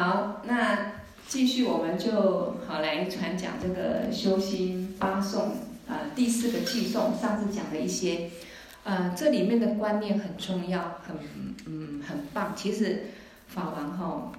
好，那继续我们就好来传讲这个修心八颂啊，第四个寄颂，上次讲了一些，呃，这里面的观念很重要，很嗯很棒。其实法王哈，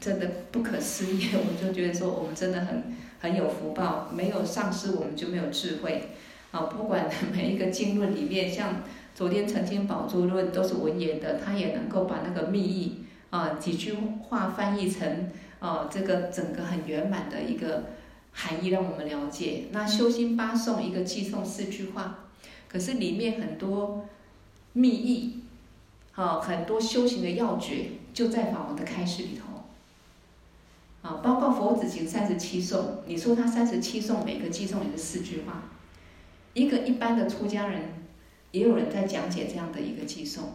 真的不可思议，我就觉得说我们真的很很有福报，没有上师我们就没有智慧。啊，不管每一个经论里面，像昨天曾经宝珠论都是文言的，他也能够把那个密意啊几句话翻译成啊这个整个很圆满的一个含义，让我们了解。那修心八颂一个寄颂四句话，可是里面很多密意，啊很多修行的要诀就在法王的开示里头。啊，包括佛子行三十七颂，你说他三十七颂每个寄颂也是四句话。一个一般的出家人，也有人在讲解这样的一个寄送，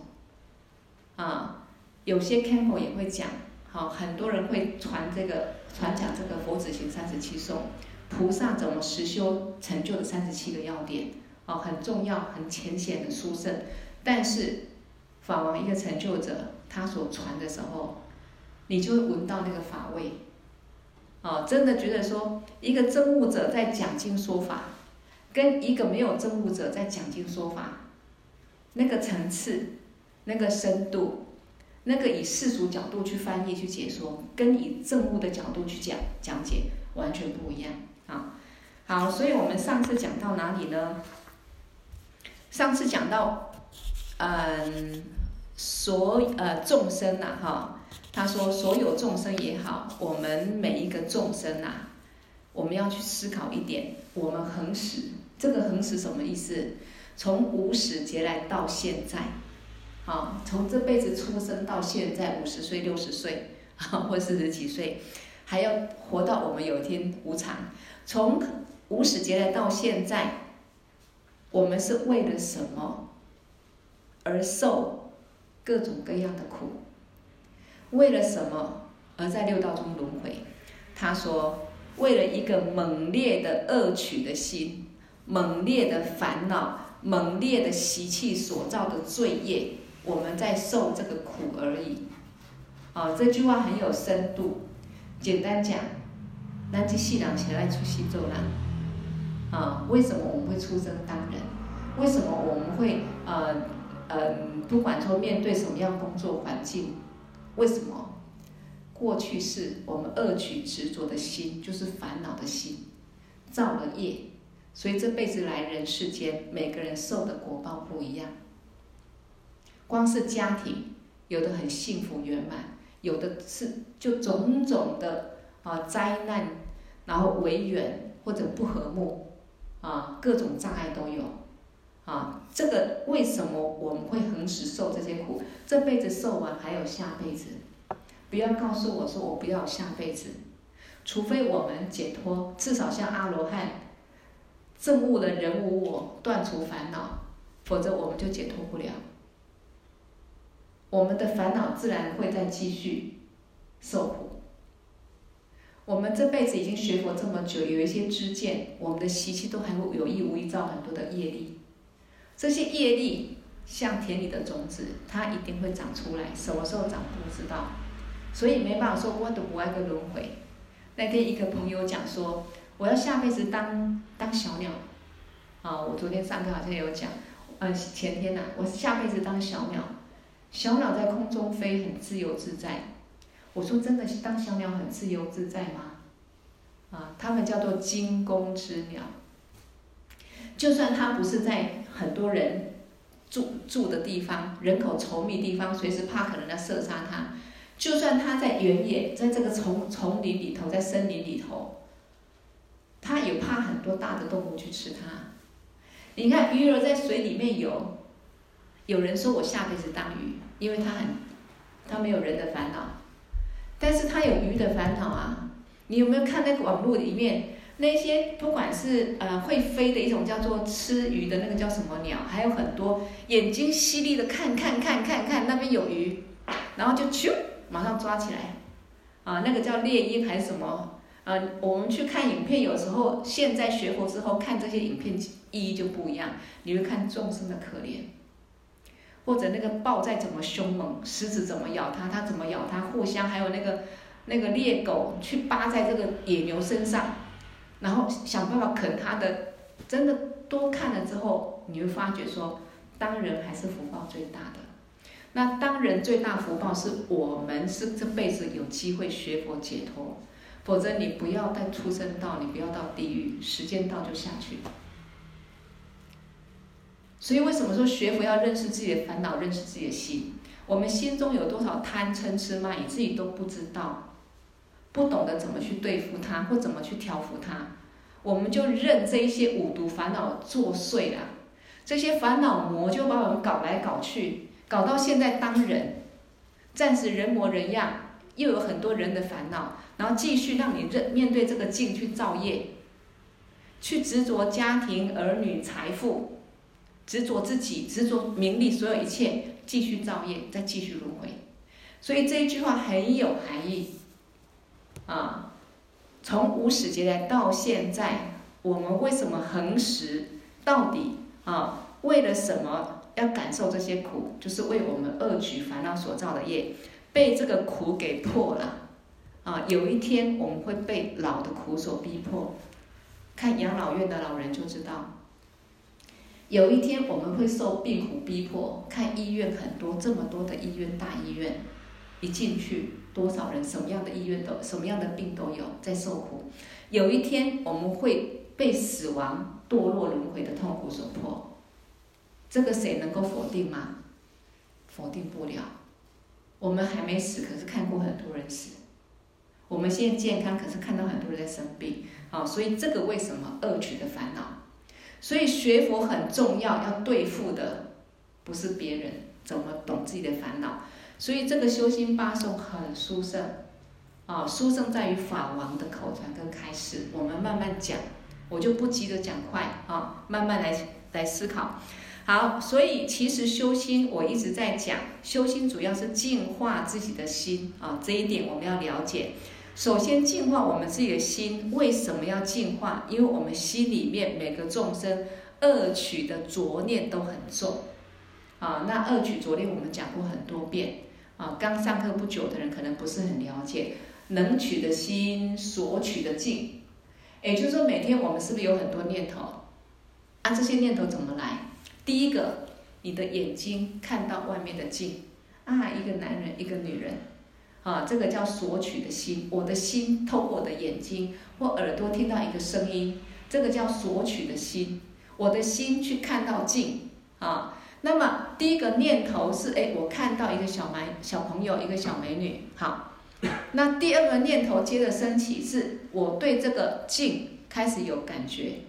啊，有些 camp 也会讲，好，很多人会传这个传讲这个佛子行三十七颂，菩萨怎么实修成就的三十七个要点，哦，很重要，很浅显的殊胜，但是法王一个成就者，他所传的时候，你就会闻到那个法味，哦，真的觉得说一个证悟者在讲经说法。跟一个没有证悟者在讲经说法，那个层次、那个深度、那个以世俗角度去翻译去解说，跟以证悟的角度去讲讲解完全不一样啊！好，所以我们上次讲到哪里呢？上次讲到，嗯，所呃众生呐、哈，他说所有众生也好，我们每一个众生呐、我们要去思考一点，我们恒时。这个恒时什么意思？从无始劫来到现在，啊，从这辈子出生到现在五十岁、六十岁，啊或四十几岁，还要活到我们有一天无常。从无始劫来到现在，我们是为了什么而受各种各样的苦？为了什么而在六道中轮回？他说，为了一个猛烈的恶取的心。猛烈的烦恼，猛烈的习气所造的罪业，我们在受这个苦而已。啊，这句话很有深度。简单讲，南极细朗起来出西周啦。啊，为什么我们会出生当人？为什么我们会呃呃，不管说面对什么样工作环境，为什么？过去是我们恶取执着的心，就是烦恼的心，造了业。所以这辈子来人世间，每个人受的果报不一样。光是家庭，有的很幸福圆满，有的是就种种的啊灾难，然后违缘或者不和睦，啊各种障碍都有。啊，这个为什么我们会恒时受这些苦？这辈子受完还有下辈子，不要告诉我说我不要下辈子，除非我们解脱，至少像阿罗汉。证悟了人无我，断除烦恼，否则我们就解脱不了。我们的烦恼自然会再继续受苦。我们这辈子已经学佛这么久，有一些知见，我们的习气都还会有意无意造很多的业力。这些业力像田里的种子，它一定会长出来，什么时候长不知道。所以没办法说我都不爱个轮回。那天一个朋友讲说。我要下辈子当当小鸟，啊！我昨天上课好像有讲，呃，前天呐、啊，我下辈子当小鸟，小鸟在空中飞很自由自在。我说真的是当小鸟很自由自在吗？啊，他们叫做惊弓之鸟。就算它不是在很多人住住的地方，人口稠密地方，随时怕可能要射杀它。就算它在原野，在这个丛丛林里头，在森林里头。它也怕很多大的动物去吃它。你看鱼儿在水里面游，有人说我下辈子当鱼，因为它很，它没有人的烦恼，但是它有鱼的烦恼啊。你有没有看那个网络里面那些不管是呃会飞的一种叫做吃鱼的那个叫什么鸟，还有很多眼睛犀利的看看看看看那边有鱼，然后就咻马上抓起来，啊那个叫猎鹰还是什么？呃，我们去看影片，有时候现在学佛之后看这些影片意义就不一样。你会看众生的可怜，或者那个豹再怎么凶猛，狮子怎么咬它，它怎么咬它，互相还有那个那个猎狗去扒在这个野牛身上，然后想办法啃它的，真的多看了之后，你会发觉说，当人还是福报最大的。那当人最大福报是我们是这辈子有机会学佛解脱，否则你不要再出生到，你不要到地狱，时间到就下去。所以为什么说学佛要认识自己的烦恼，认识自己的心？我们心中有多少贪嗔痴慢，你自己都不知道，不懂得怎么去对付它，或怎么去调伏它，我们就任这一些五毒烦恼作祟了。这些烦恼魔就把我们搞来搞去，搞到现在当人，暂时人模人样，又有很多人的烦恼，然后继续让你认面对这个境去造业，去执着家庭、儿女、财富。执着自己，执着名利，所有一切，继续造业，再继续轮回。所以这一句话很有含义啊！从无始劫来到现在，我们为什么恒时？到底啊，为了什么要感受这些苦？就是为我们恶举烦恼所造的业，被这个苦给破了啊！有一天我们会被老的苦所逼迫，看养老院的老人就知道。有一天我们会受病苦逼迫，看医院很多，这么多的医院，大医院，一进去多少人，什么样的医院都，什么样的病都有在受苦。有一天我们会被死亡、堕落、轮回的痛苦所迫，这个谁能够否定吗？否定不了。我们还没死，可是看过很多人死。我们现在健康，可是看到很多人在生病。啊，所以这个为什么恶取的烦恼？所以学佛很重要，要对付的不是别人，怎么懂自己的烦恼。所以这个修心八颂很殊胜，啊，殊胜在于法王的口传跟开示。我们慢慢讲，我就不急着讲快啊，慢慢来来思考。好，所以其实修心我一直在讲，修心主要是净化自己的心啊，这一点我们要了解。首先净化我们自己的心，为什么要净化？因为我们心里面每个众生恶取的浊念都很重，啊，那恶取浊念我们讲过很多遍，啊，刚上课不久的人可能不是很了解，能取的心，所取的境，也就是说每天我们是不是有很多念头？啊，这些念头怎么来？第一个，你的眼睛看到外面的境，啊，一个男人，一个女人。啊，这个叫索取的心。我的心透过我的眼睛或耳朵听到一个声音，这个叫索取的心。我的心去看到镜啊。那么第一个念头是，哎，我看到一个小蛮小朋友，一个小美女。好，那第二个念头接着升起，是我对这个镜开始有感觉。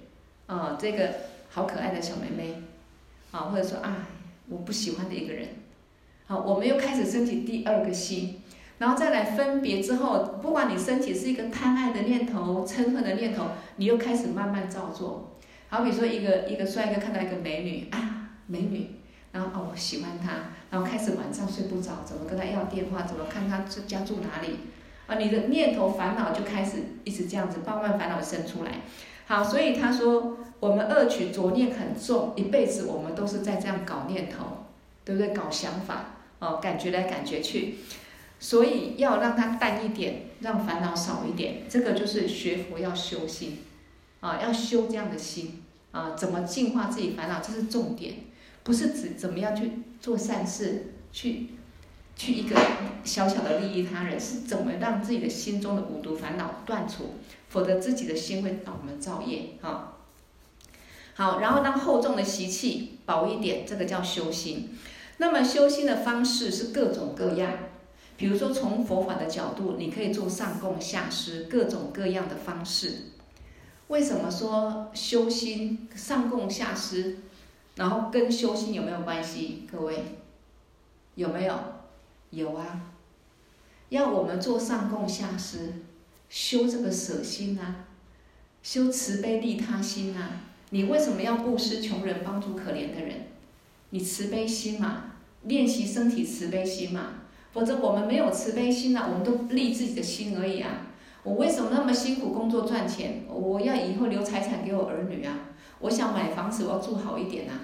啊，这个好可爱的小妹妹。啊，或者说啊，我不喜欢的一个人。好，我们又开始升起第二个心。然后再来分别之后，不管你升起是一个贪爱的念头、嗔恨的念头，你又开始慢慢照做。好比说一个一个帅哥看到一个美女，啊，美女，然后哦喜欢她，然后开始晚上睡不着，怎么跟她要电话，怎么看她家住哪里，啊，你的念头烦恼就开始一直这样子，慢慢烦恼生出来。好，所以他说我们恶取浊念很重，一辈子我们都是在这样搞念头，对不对？搞想法，哦，感觉来感觉去。所以要让它淡一点，让烦恼少一点，这个就是学佛要修心，啊，要修这样的心，啊，怎么净化自己烦恼，这是重点，不是指怎么样去做善事，去去一个小小的利益他人，是怎么让自己的心中的五毒烦恼断除，否则自己的心会让我们造业，啊，好，然后让厚重的习气薄一点，这个叫修心。那么修心的方式是各种各样。比如说，从佛法的角度，你可以做上供下施，各种各样的方式。为什么说修心上供下施，然后跟修心有没有关系？各位有没有？有啊。要我们做上供下施，修这个舍心啊，修慈悲利他心啊。你为什么要布施穷人，帮助可怜的人？你慈悲心嘛，练习身体慈悲心嘛。否则我们没有慈悲心啊，我们都利自己的心而已啊。我为什么那么辛苦工作赚钱？我要以后留财产给我儿女啊。我想买房子，我要住好一点啊。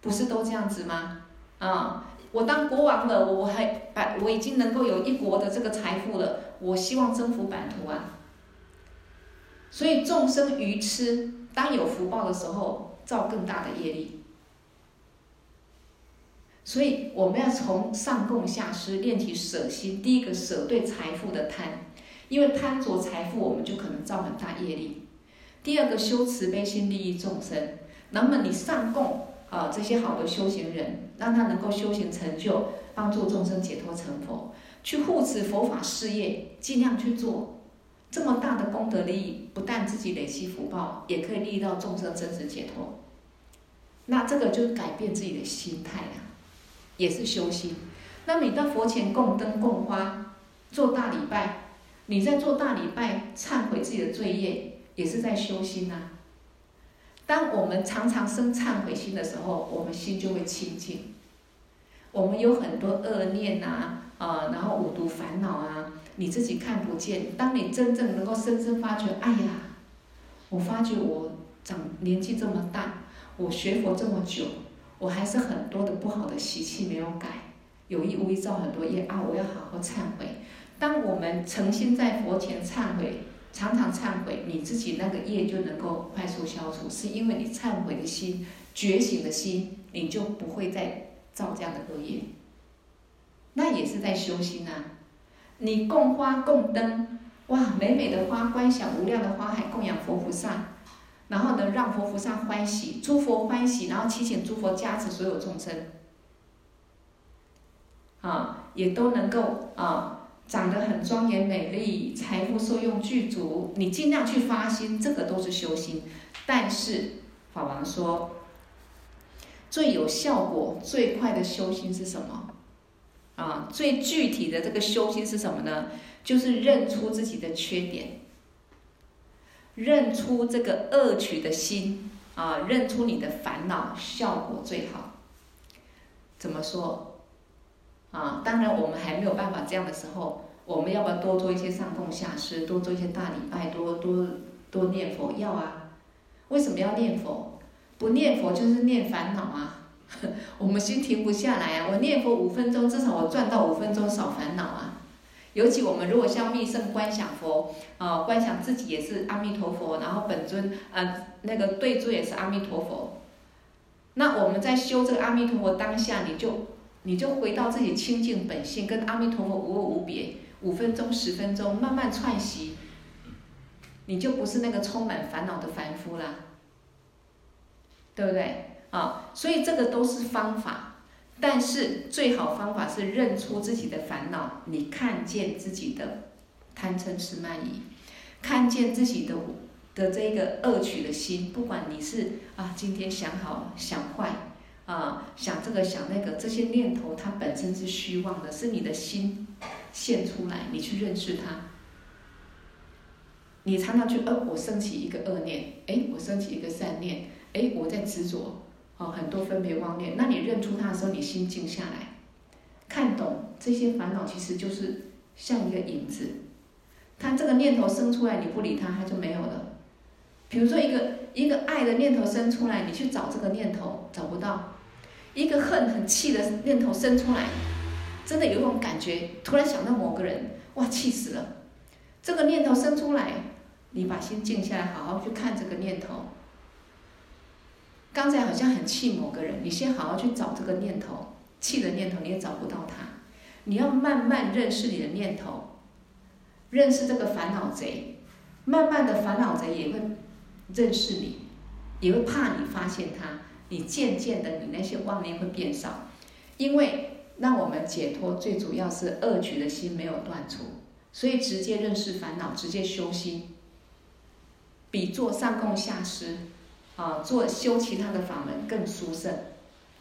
不是都这样子吗？啊，我当国王了，我还把我已经能够有一国的这个财富了，我希望征服版图啊。所以众生愚痴，当有福报的时候，造更大的业力。所以我们要从上供下施练起舍心。第一个舍对财富的贪，因为贪着财富，我们就可能造很大业力。第二个修慈悲心利益众生，那么你上供啊这些好的修行人，让他能够修行成就，帮助众生解脱成佛，去护持佛法事业，尽量去做这么大的功德利益，不但自己累积福报，也可以利益到众生真实解脱。那这个就改变自己的心态啊。也是修心。那你到佛前供灯供花，做大礼拜，你在做大礼拜，忏悔自己的罪业，也是在修心呐、啊。当我们常常生忏悔心的时候，我们心就会清净。我们有很多恶念呐，啊，然后五毒烦恼啊，你自己看不见。当你真正能够深深发觉，哎呀，我发觉我长年纪这么大，我学佛这么久。我还是很多的不好的习气没有改，有意无意造很多业啊！我要好好忏悔。当我们诚心在佛前忏悔，常常忏悔，你自己那个业就能够快速消除，是因为你忏悔的心、觉醒的心，你就不会再造这样的恶业。那也是在修心啊！你供花供灯，哇，美美的花，观想无量的花海，供养佛菩萨。然后呢，让佛菩萨欢喜，诸佛欢喜，然后祈请诸佛加持所有众生，啊，也都能够啊，长得很庄严美丽，财富受用具足。你尽量去发心，这个都是修心。但是法王说，最有效果、最快的修心是什么？啊，最具体的这个修心是什么呢？就是认出自己的缺点。认出这个恶取的心啊，认出你的烦恼，效果最好。怎么说？啊，当然我们还没有办法这样的时候，我们要不要多做一些上供下施，多做一些大礼拜，多多多念佛？要啊。为什么要念佛？不念佛就是念烦恼啊。我们心停不下来啊。我念佛五分钟，至少我赚到五分钟少烦恼啊。尤其我们如果像密圣观想佛，啊、呃，观想自己也是阿弥陀佛，然后本尊，啊、呃，那个对尊也是阿弥陀佛，那我们在修这个阿弥陀佛当下，你就你就回到自己清净本性，跟阿弥陀佛无二无别，五分钟、十分钟，慢慢串习，你就不是那个充满烦恼的凡夫啦，对不对？啊，所以这个都是方法。但是最好方法是认出自己的烦恼，你看见自己的贪嗔痴慢疑，看见自己的的这个恶取的心，不管你是啊今天想好想坏啊想这个想那个，这些念头它本身是虚妄的，是你的心现出来，你去认识它。你常常去，呃，我升起一个恶念，哎，我升起一个善念，哎，我在执着。哦，很多分别妄念，那你认出它的时候，你心静下来，看懂这些烦恼其实就是像一个影子，它这个念头生出来，你不理它，它就没有了。比如说一个一个爱的念头生出来，你去找这个念头找不到；一个恨很气的念头生出来，真的有一种感觉，突然想到某个人，哇，气死了。这个念头生出来，你把心静下来，好好去看这个念头。刚才好像很气某个人，你先好好去找这个念头，气的念头你也找不到他，你要慢慢认识你的念头，认识这个烦恼贼，慢慢的烦恼贼也会认识你，也会怕你发现他，你渐渐的你那些妄念会变少，因为让我们解脱最主要是恶取的心没有断除，所以直接认识烦恼，直接修心，比做上供下施。啊，做修其他的法门更殊胜，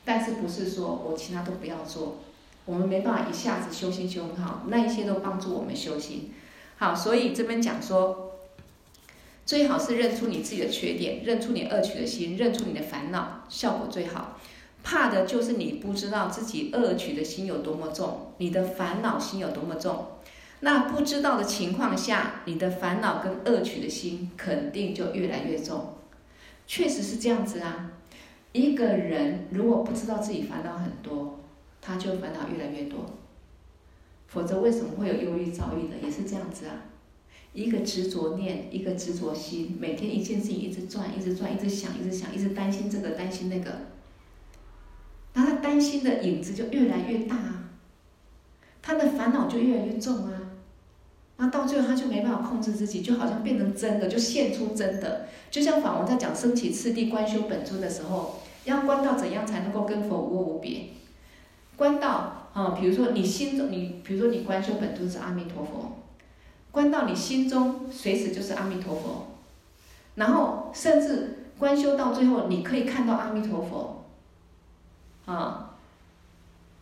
但是不是说我其他都不要做，我们没办法一下子修心修很好，那一些都帮助我们修心。好，所以这边讲说，最好是认出你自己的缺点，认出你恶取的心，认出你的烦恼，效果最好。怕的就是你不知道自己恶取的心有多么重，你的烦恼心有多么重。那不知道的情况下，你的烦恼跟恶取的心肯定就越来越重。确实是这样子啊！一个人如果不知道自己烦恼很多，他就烦恼越来越多。否则为什么会有忧郁、躁郁的？也是这样子啊，一个执着念，一个执着心，每天一件事情一直转，一直转，一直想，一直想，一直担心这个，担心那个，那他担心的影子就越来越大啊，他的烦恼就越来越重啊。那到最后他就没办法控制自己，就好像变成真的，就现出真的。就像法王在讲升起次第观修本尊的时候，要观到怎样才能够跟佛无我无别？观到啊，比如说你心中，你比如说你观修本尊是阿弥陀佛，观到你心中随时就是阿弥陀佛，然后甚至观修到最后，你可以看到阿弥陀佛，啊，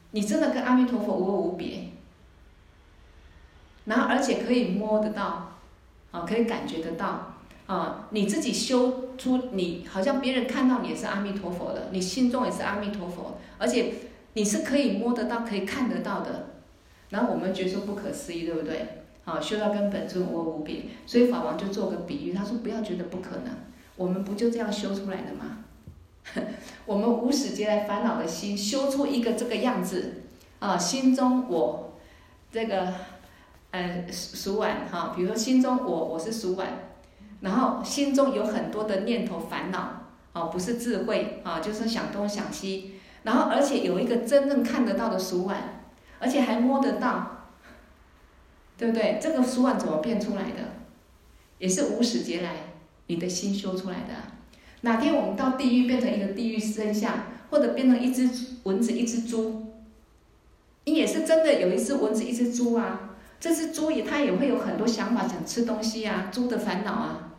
你真的跟阿弥陀佛无我无别。然后，而且可以摸得到，啊，可以感觉得到，啊，你自己修出你，好像别人看到你也是阿弥陀佛的，你心中也是阿弥陀佛，而且你是可以摸得到、可以看得到的。然后我们觉得说不可思议，对不对？啊，修到跟本尊我无别，所以法王就做个比喻，他说不要觉得不可能，我们不就这样修出来的吗？我们无始劫来烦恼的心修出一个这个样子，啊，心中我这个。嗯，鼠丸哈，比如说心中我我是鼠丸，然后心中有很多的念头烦恼，哦，不是智慧啊，就是想东想西，然后而且有一个真正看得到的鼠碗，而且还摸得到，对不对？这个鼠碗怎么变出来的？也是无始劫来你的心修出来的。哪天我们到地狱变成一个地狱身相，或者变成一只蚊子、一只猪，你也是真的有一只蚊子、一只猪啊。这只猪也，它也会有很多想法，想吃东西啊，猪的烦恼啊，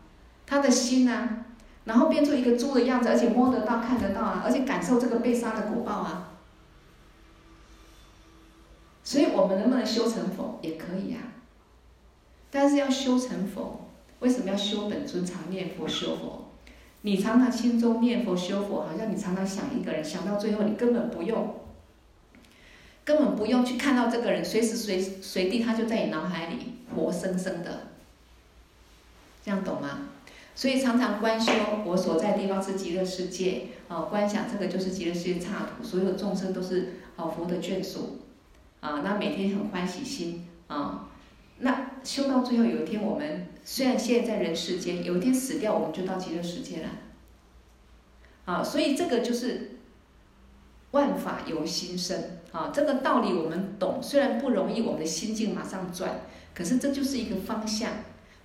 他的心啊，然后变出一个猪的样子，而且摸得到、看得到啊，而且感受这个被杀的果报啊。所以我们能不能修成佛也可以啊，但是要修成佛，为什么要修本尊常念佛修佛？你常常心中念佛修佛，好像你常常想一个人，想到最后你根本不用。根本不用去看到这个人，随时随随地他就在你脑海里活生生的，这样懂吗？所以常常观修，我所在地方是极乐世界，啊，观想这个就是极乐世界刹土，所有众生都是啊佛的眷属，啊，那每天很欢喜心，啊，那修到最后有一天，我们虽然现在在人世间，有一天死掉，我们就到极乐世界了，啊，所以这个就是。万法由心生，啊，这个道理我们懂，虽然不容易，我们的心境马上转，可是这就是一个方向，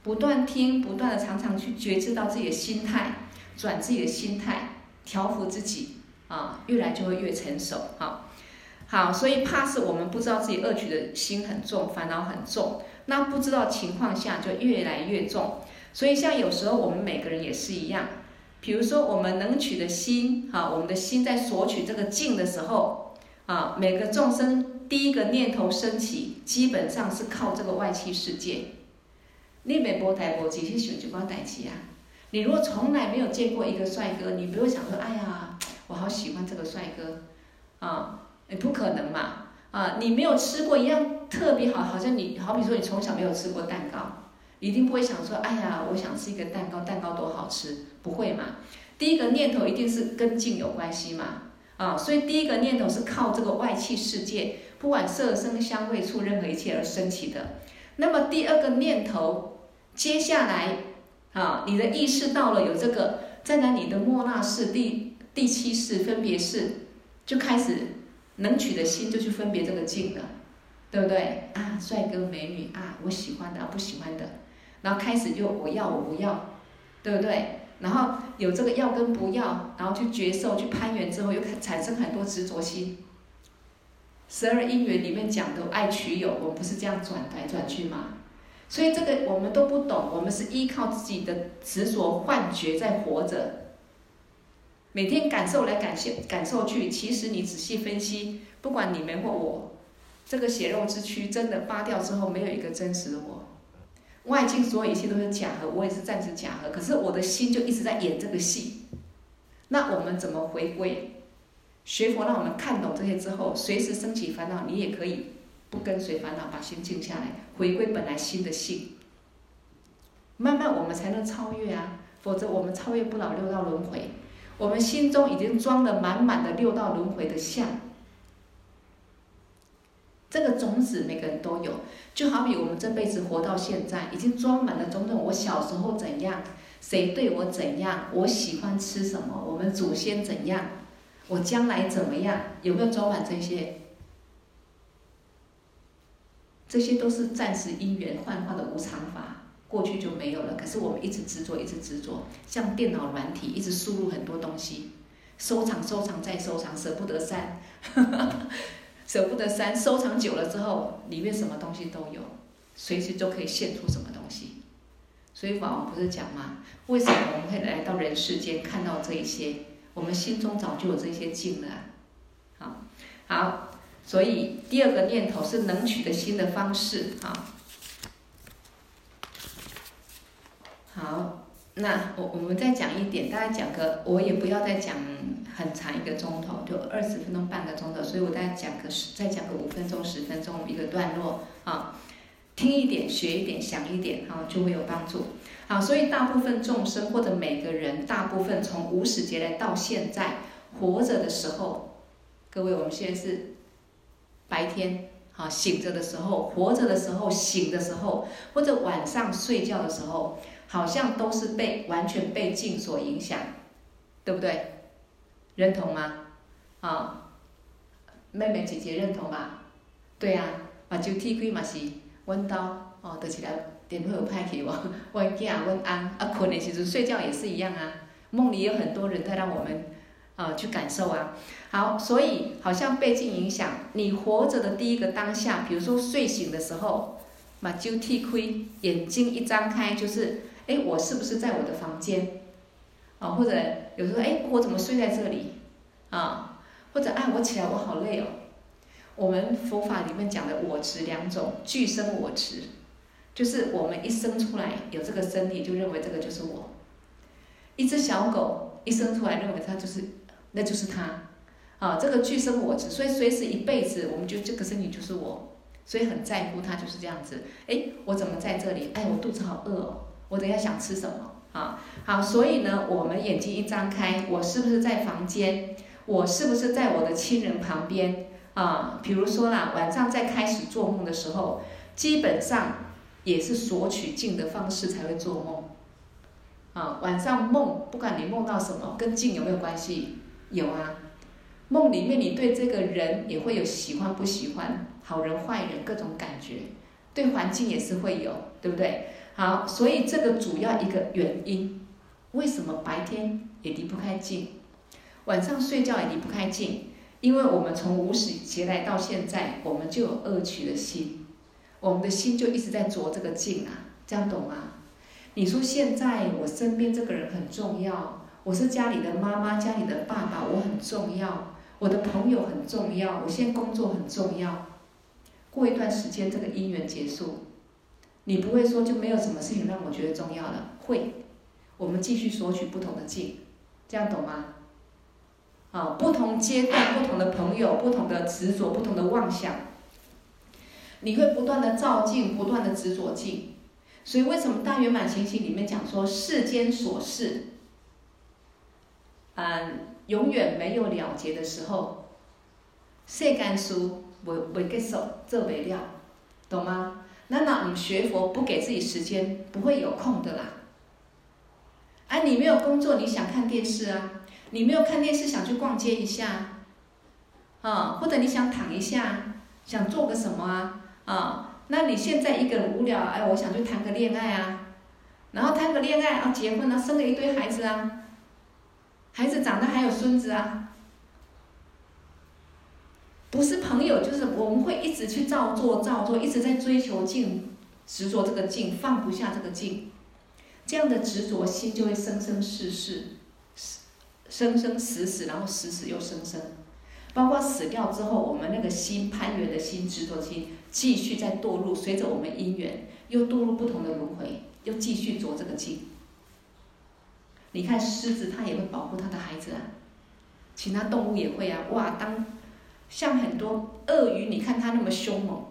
不断听，不断的常常去觉知到自己的心态，转自己的心态，调伏自己，啊，越来就会越成熟，好，好，所以怕是我们不知道自己恶取的心很重，烦恼很重，那不知道情况下就越来越重，所以像有时候我们每个人也是一样。比如说，我们能取的心，哈，我们的心在索取这个境的时候，啊，每个众生第一个念头升起，基本上是靠这个外气世界。你没波台波机去选就光代机啊！你如果从来没有见过一个帅哥，你不会想说，哎呀，我好喜欢这个帅哥，啊，你不可能嘛，啊，你没有吃过一样特别好，好像你好比说你从小没有吃过蛋糕。一定不会想说，哎呀，我想吃一个蛋糕，蛋糕多好吃，不会嘛？第一个念头一定是跟境有关系嘛，啊，所以第一个念头是靠这个外气世界，不管色声香味触任何一切而升起的。那么第二个念头，接下来啊，你的意识到了有这个，再来你的莫那式第第七式分别识，就开始能取的心就去分别这个境了，对不对？啊，帅哥美女啊，我喜欢的，不喜欢的。然后开始就我要我不要，对不对？然后有这个要跟不要，然后去觉受去攀缘之后，又产生很多执着心。十二因缘里面讲的爱取有，我们不是这样转来转去吗？所以这个我们都不懂，我们是依靠自己的执着幻觉在活着，每天感受来感受感受去。其实你仔细分析，不管你们或我，这个血肉之躯真的扒掉之后，没有一个真实的我。外境所有一切都是假合，我也是暂时假合，可是我的心就一直在演这个戏。那我们怎么回归？学佛让我们看懂这些之后，随时升起烦恼，你也可以不跟随烦恼，把心静下来，回归本来心的性。慢慢我们才能超越啊，否则我们超越不了六道轮回。我们心中已经装了满满的六道轮回的相，这个种子每个人都有，就好比我们这辈子活到现在，已经装满了种种。我小时候怎样，谁对我怎样，我喜欢吃什么，我们祖先怎样，我将来怎么样，有没有装满这些？这些都是暂时因缘幻化的无常法，过去就没有了。可是我们一直执着，一直执着，像电脑软体，一直输入很多东西，收藏、收藏再收藏，舍不得删。舍不得删，收藏久了之后，里面什么东西都有，随时都可以现出什么东西。所以法王不是讲吗？为什么我们会来到人世间看到这一些？我们心中早就有这些境了。好，好，所以第二个念头是能取的心的方式。好，好，那我我们再讲一点，大家讲个，我也不要再讲。很长一个钟头，就二十分钟，半个钟头，所以我再讲个十，再讲个五分钟、十分钟一个段落啊，听一点，学一点，想一点啊，就会有帮助。好，所以大部分众生或者每个人，大部分从无始劫来到现在活着的时候，各位，我们现在是白天啊，醒着的时候，活着的时候，醒的时候，或者晚上睡觉的时候，好像都是被完全被境所影响，对不对？认同吗？啊、妹妹姐姐认同吗？对啊，目睭铁开嘛是，弯刀哦，得起来电话有歹去无？阮囝阮翁啊困的时阵睡觉也是一样啊，梦里有很多人在让我们啊、去感受啊。好，所以好像被境影响，你活着的第一个当下，比如说睡醒的时候，目睭铁开，眼睛一张开就是，哎，我是不是在我的房间？啊，或者有时候，哎，我怎么睡在这里？啊，或者，哎，我起来我好累哦。我们佛法里面讲的我执两种，俱生我执，就是我们一生出来有这个身体，就认为这个就是我。一只小狗一生出来，认为它就是，那就是它。啊，这个俱生我执，所以随时一辈子，我们就这个身体就是我，所以很在乎它就是这样子。哎，我怎么在这里？哎，我肚子好饿哦，我等下想吃什么？啊，好，所以呢，我们眼睛一张开，我是不是在房间？我是不是在我的亲人旁边？啊，比如说啦，晚上在开始做梦的时候，基本上也是索取境的方式才会做梦。啊，晚上梦，不管你梦到什么，跟境有没有关系？有啊，梦里面你对这个人也会有喜欢不喜欢，好人坏人各种感觉，对环境也是会有，对不对？好，所以这个主要一个原因，为什么白天也离不开境，晚上睡觉也离不开境？因为我们从无始劫来到现在，我们就有恶取的心，我们的心就一直在着这个境啊，这样懂吗？你说现在我身边这个人很重要，我是家里的妈妈，家里的爸爸，我很重要，我的朋友很重要，我现在工作很重要，过一段时间这个因缘结束。你不会说就没有什么事情让我觉得重要了？会，我们继续索取不同的境，这样懂吗？啊，不同阶段、不同的朋友、不同的执着、不同的妄想，你会不断的照镜，不断的执着境。所以为什么大圆满行行里面讲说世间琐事，嗯，永远没有了结的时候，世间事未未结束，做未了，懂吗？那那你学佛不给自己时间，不会有空的啦。哎，你没有工作，你想看电视啊？你没有看电视，想去逛街一下，啊？或者你想躺一下，想做个什么啊？啊？那你现在一个人无聊，哎，我想去谈个恋爱啊，然后谈个恋爱啊，结婚了，生了一堆孩子啊，孩子长大还有孙子啊。不是朋友，就是我们会一直去造作、造作，一直在追求境，执着这个境，放不下这个境，这样的执着心就会生生世世，生生死死，然后死死又生生，包括死掉之后，我们那个心攀缘的心、执着心，继续在堕入，随着我们因缘，又堕入不同的轮回，又继续着这个境。你看狮子，它也会保护它的孩子啊，其他动物也会啊，哇，当。像很多鳄鱼，你看它那么凶猛，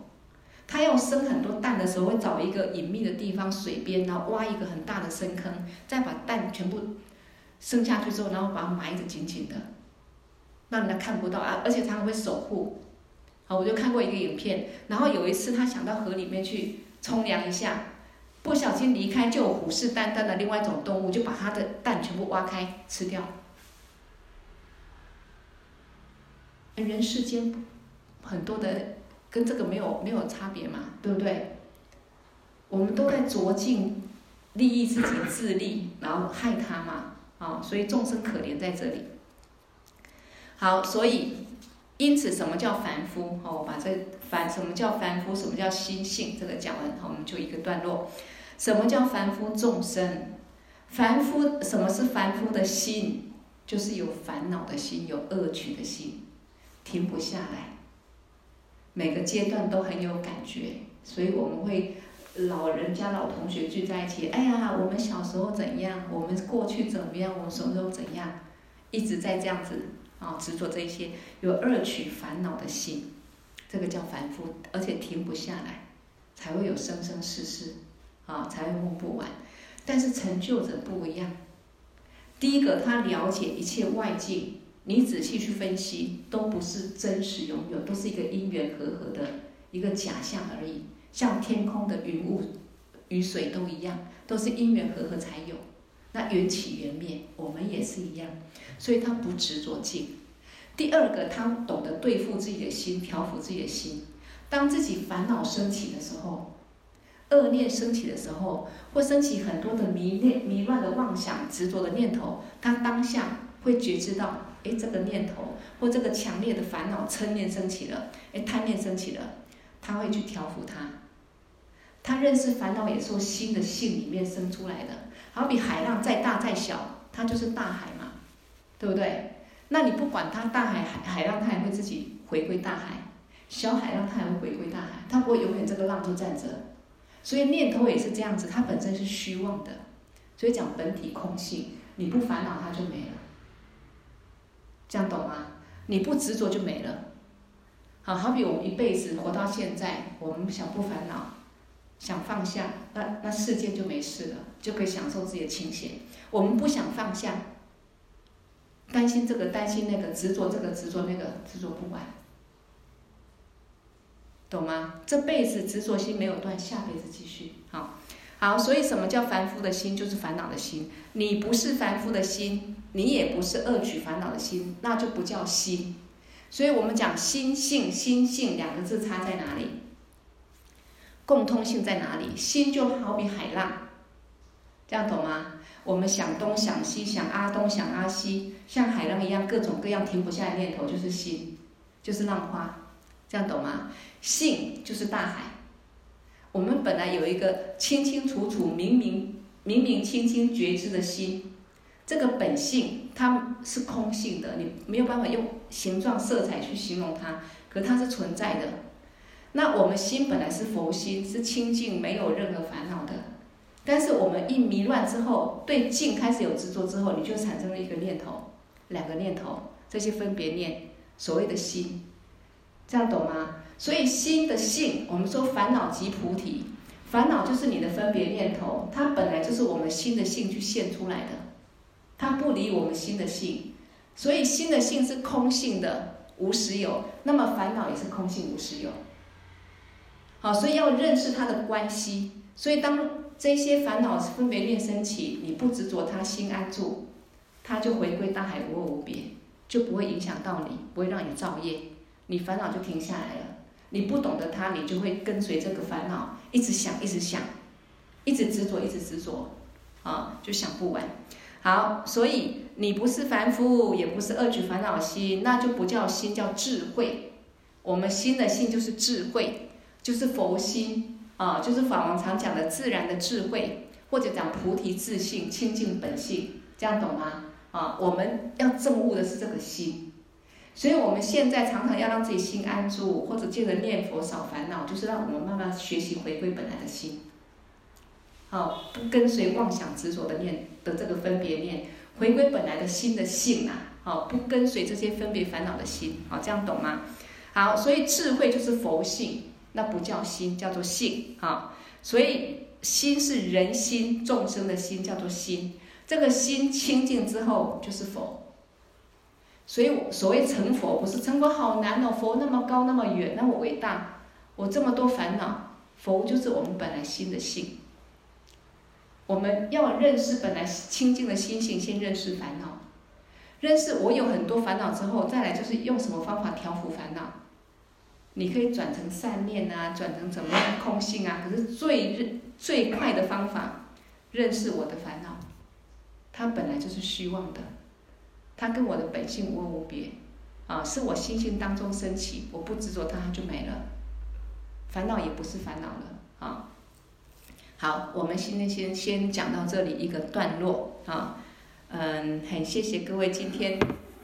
它要生很多蛋的时候，会找一个隐秘的地方，水边，然后挖一个很大的深坑，再把蛋全部生下去之后，然后把它埋得紧紧的，让人家看不到啊，而且它还会守护，啊，我就看过一个影片，然后有一次他想到河里面去冲凉一下，不小心离开，就有虎视眈眈的另外一种动物就把它的蛋全部挖开吃掉。人世间很多的跟这个没有没有差别嘛，对不对？我们都在着尽利益自己自利，然后害他嘛，啊，所以众生可怜在这里。好，所以因此什么叫凡夫？哦，我把这凡什么叫凡夫？什么叫心性？这个讲完，好，我们就一个段落。什么叫凡夫众生？凡夫什么是凡夫的心？就是有烦恼的心，有恶取的心。停不下来，每个阶段都很有感觉，所以我们会老人家、老同学聚在一起。哎呀，我们小时候怎样？我们过去怎么样？我们什么时候怎样？一直在这样子啊，执着这些有恶取烦恼的心，这个叫凡夫，而且停不下来，才会有生生世世啊，才会梦不完。但是成就者不一样，第一个他了解一切外境。你仔细去分析，都不是真实拥有，都是一个因缘和合的一个假象而已。像天空的云雾、雨水都一样，都是因缘和合才有。那缘起缘灭，我们也是一样，所以他不执着境。第二个，他懂得对付自己的心，调伏自己的心。当自己烦恼升起的时候，恶念升起的时候，或升起很多的迷念、迷乱的妄想、执着的念头，他当下会觉知到。哎，这个念头或这个强烈的烦恼嗔念升起了，哎，贪念升起了，他会去调伏它。他认识烦恼也是从心的性里面生出来的，好比海浪再大再小，它就是大海嘛，对不对？那你不管它大海海海浪，它也会自己回归大海；小海浪，它也会回归大海，它不会永远这个浪就站着。所以念头也是这样子，它本身是虚妄的，所以讲本体空性，你不烦恼它就没了。这样懂吗？你不执着就没了。好，好比我们一辈子活到现在，我们想不烦恼，想放下，那那世界就没事了，就可以享受自己的清闲。我们不想放下，担心这个担心那个，执着这个执着那个，执着不完，懂吗？这辈子执着心没有断，下辈子继续。好，好，所以什么叫凡夫的心？就是烦恼的心。你不是凡夫的心。你也不是恶取烦恼的心，那就不叫心。所以我们讲心性，心性两个字差在哪里？共通性在哪里？心就好比海浪，这样懂吗？我们想东想西，想阿东想阿西，像海浪一样，各种各样停不下来念头就是心，就是浪花，这样懂吗？性就是大海。我们本来有一个清清楚楚、明明明明清清觉知的心。这个本性它是空性的，你没有办法用形状、色彩去形容它，可它是存在的。那我们心本来是佛心，是清净，没有任何烦恼的。但是我们一迷乱之后，对境开始有执着之后，你就产生了一个念头、两个念头，这些分别念，所谓的心，这样懂吗？所以心的性，我们说烦恼即菩提，烦恼就是你的分别念头，它本来就是我们心的性去现出来的。它不离我们心的性，所以心的性是空性的，无实有。那么烦恼也是空性无实有。好，所以要认识它的关系。所以当这些烦恼分别念升起，你不执着它，心安住，它就回归大海无我无别，就不会影响到你，不会让你造业，你烦恼就停下来了。你不懂得它，你就会跟随这个烦恼，一直想，一直想，一直执着，一直执着，啊，就想不完。好，所以你不是凡夫，也不是二举烦恼心，那就不叫心，叫智慧。我们心的性就是智慧，就是佛心啊，就是法王常讲的自然的智慧，或者讲菩提自性、清净本性，这样懂吗？啊，我们要证悟的是这个心，所以我们现在常常要让自己心安住，或者借着念佛少烦恼，就是让我们慢慢学习回归本来的心。好，不跟随妄想执着的念的这个分别念，回归本来的心的性啊！好，不跟随这些分别烦恼的心，好，这样懂吗？好，所以智慧就是佛性，那不叫心，叫做性啊。所以心是人心，众生的心叫做心，这个心清净之后就是佛。所以所谓成佛，不是成佛好难哦，佛那么高那么远，那么伟大，我这么多烦恼，佛就是我们本来心的性。我们要认识本来清净的心性，先认识烦恼。认识我有很多烦恼之后，再来就是用什么方法调伏烦恼。你可以转成善念啊，转成怎么样空性啊。可是最最快的方法，认识我的烦恼，它本来就是虚妄的。它跟我的本性无二无别，啊，是我心性当中升起，我不执着它，它就没了，烦恼也不是烦恼了，啊。好，我们今天先先讲到这里一个段落，啊，嗯，很谢谢各位今天，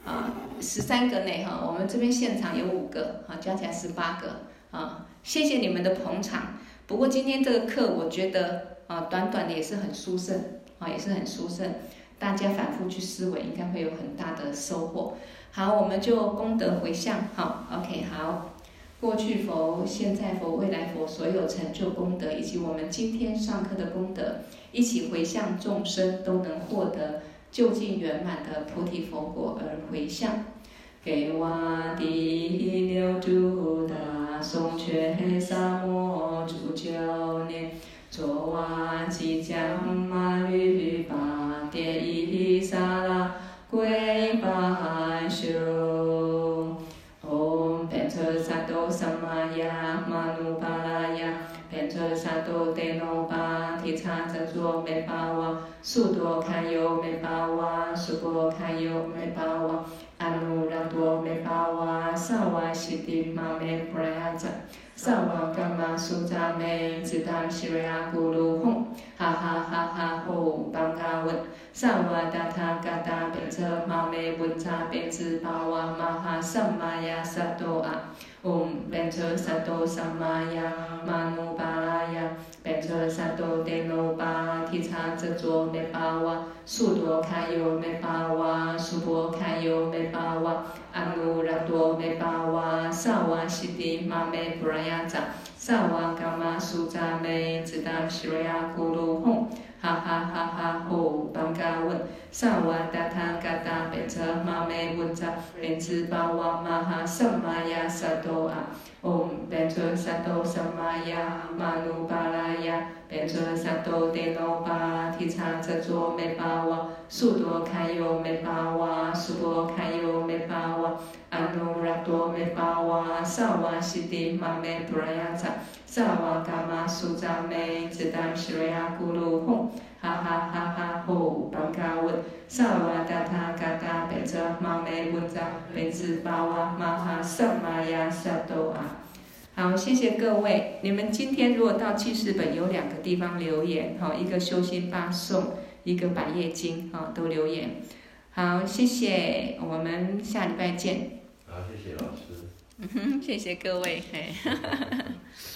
啊，十三个内哈，我们这边现场有五个，啊，加起来十八个，啊，谢谢你们的捧场。不过今天这个课，我觉得，啊，短短的也是很殊胜，啊，也是很殊胜。大家反复去思维，应该会有很大的收获。好，我们就功德回向。好，OK，好。过去佛、现在佛、未来佛所有成就功德，以及我们今天上课的功德，一起回向众生，都能获得究竟圆满的菩提佛果而回向。给瓦帝牛度达松却萨摩住久念。卓瓦吉将马律巴迭伊萨拉归速多堪尤美巴哇，速波堪尤美巴哇，阿努拉多没巴哇，萨瓦悉地玛美布拉呀扎。萨瓦伽玛苏扎美，只当西瑞阿咕噜吽，哈哈哈哈吼，邦嘎文，萨瓦达他嘎达变车玛美文扎变智巴瓦玛哈萨玛雅萨多阿，唵变车萨多萨玛雅，玛努巴拉呀，变车萨多德耨巴提叉遮卓美巴哇，苏多卡尤美巴哇，苏波卡尤美巴哇。阿努拉多美巴哇，萨瓦悉地玛美布拉呀扎，萨瓦嘎玛苏扎美，只当西瑞阿咕噜吽，哈哈哈哈吼，邦嘎问，萨瓦达他嘎达变车玛美文扎，变智巴哇玛哈萨玛呀萨多啊，唵变车萨多萨玛呀，玛努巴拉呀。变车萨埵德耨巴提叉遮卓美巴哇，速多堪尤美巴哇，速波堪尤美巴哇，阿努拉多美巴哇，萨瓦悉地玛美布拉呀扎，萨瓦伽玛苏扎美，只当西瑞阿咕噜吽，哈哈哈哈吼，邦嘎问，萨瓦达他嘎达变车玛梅文扎，变智巴哇玛哈萨玛呀萨多啊。好，谢谢各位。你们今天如果到记事本有两个地方留言，哈，一个修心八颂，一个百叶经，哈，都留言。好，谢谢，我们下礼拜见。好，谢谢老师。嗯哼，谢谢各位，嘿。